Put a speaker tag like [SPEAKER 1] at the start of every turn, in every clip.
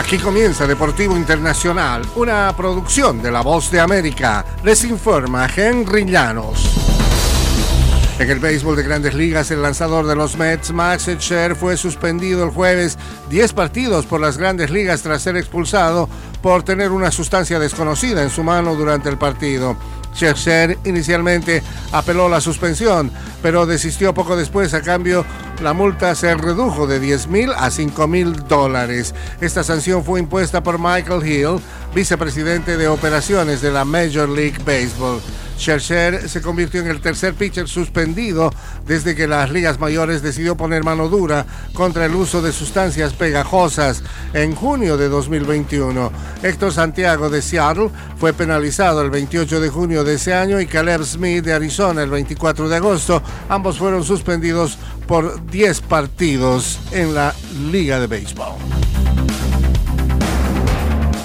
[SPEAKER 1] Aquí comienza Deportivo Internacional, una producción de La Voz de América. Les informa Henry Llanos. En el béisbol de grandes ligas, el lanzador de los Mets, Max Scherzer, fue suspendido el jueves 10 partidos por las grandes ligas tras ser expulsado por tener una sustancia desconocida en su mano durante el partido. Scherzer inicialmente apeló la suspensión, pero desistió poco después. A cambio, la multa se redujo de 10 mil a 5 mil dólares. Esta sanción fue impuesta por Michael Hill, vicepresidente de operaciones de la Major League Baseball. Scherzer se convirtió en el tercer pitcher suspendido desde que las ligas mayores decidió poner mano dura contra el uso de sustancias pegajosas en junio de 2021. Héctor Santiago de Seattle fue penalizado el 28 de junio de ese año y Caleb Smith de Arizona el 24 de agosto. Ambos fueron suspendidos por 10 partidos en la Liga de Béisbol.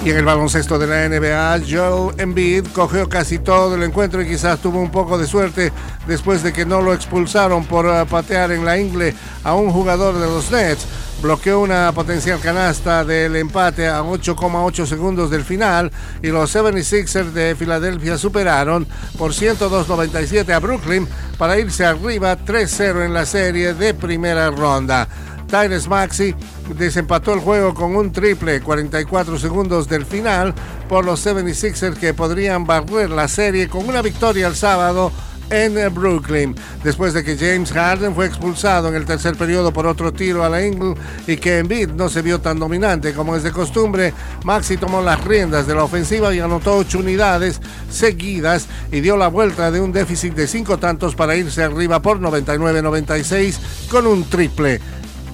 [SPEAKER 1] Y en el baloncesto de la NBA, Joel Embiid cogió casi todo el encuentro y quizás tuvo un poco de suerte después de que no lo expulsaron por uh, patear en la ingle a un jugador de los Nets. Bloqueó una potencial canasta del empate a 8,8 segundos del final y los 76ers de Filadelfia superaron por 102.97 a Brooklyn para irse arriba 3-0 en la serie de primera ronda. Tyrese Maxi desempató el juego con un triple 44 segundos del final por los 76ers que podrían barrer la serie con una victoria el sábado en Brooklyn, después de que James Harden fue expulsado en el tercer periodo por otro tiro a la Ingle y que Embiid no se vio tan dominante como es de costumbre, Maxi tomó las riendas de la ofensiva y anotó ocho unidades seguidas y dio la vuelta de un déficit de cinco tantos para irse arriba por 99-96 con un triple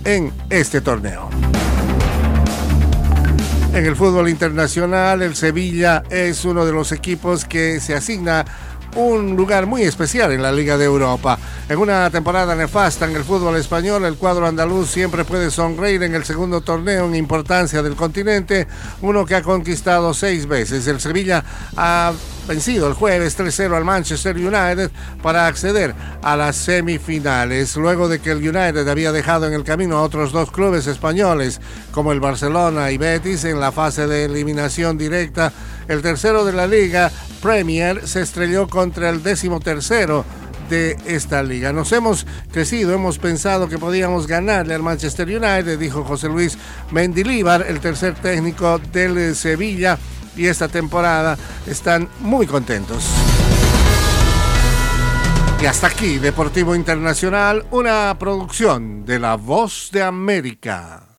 [SPEAKER 1] en este torneo. En el fútbol internacional, el Sevilla es uno de los equipos que se asigna un lugar muy especial en la Liga de Europa. En una temporada nefasta en el fútbol español, el cuadro andaluz siempre puede sonreír en el segundo torneo en importancia del continente, uno que ha conquistado seis veces. El Sevilla ha vencido el jueves 3-0 al Manchester United para acceder a las semifinales, luego de que el United había dejado en el camino a otros dos clubes españoles como el Barcelona y Betis en la fase de eliminación directa. El tercero de la liga, Premier, se estrelló contra el décimo tercero de esta liga. Nos hemos crecido, hemos pensado que podíamos ganarle al Manchester United, dijo José Luis Mendilíbar, el tercer técnico del Sevilla y esta temporada están muy contentos. Y hasta aquí, Deportivo Internacional, una producción de La Voz de América.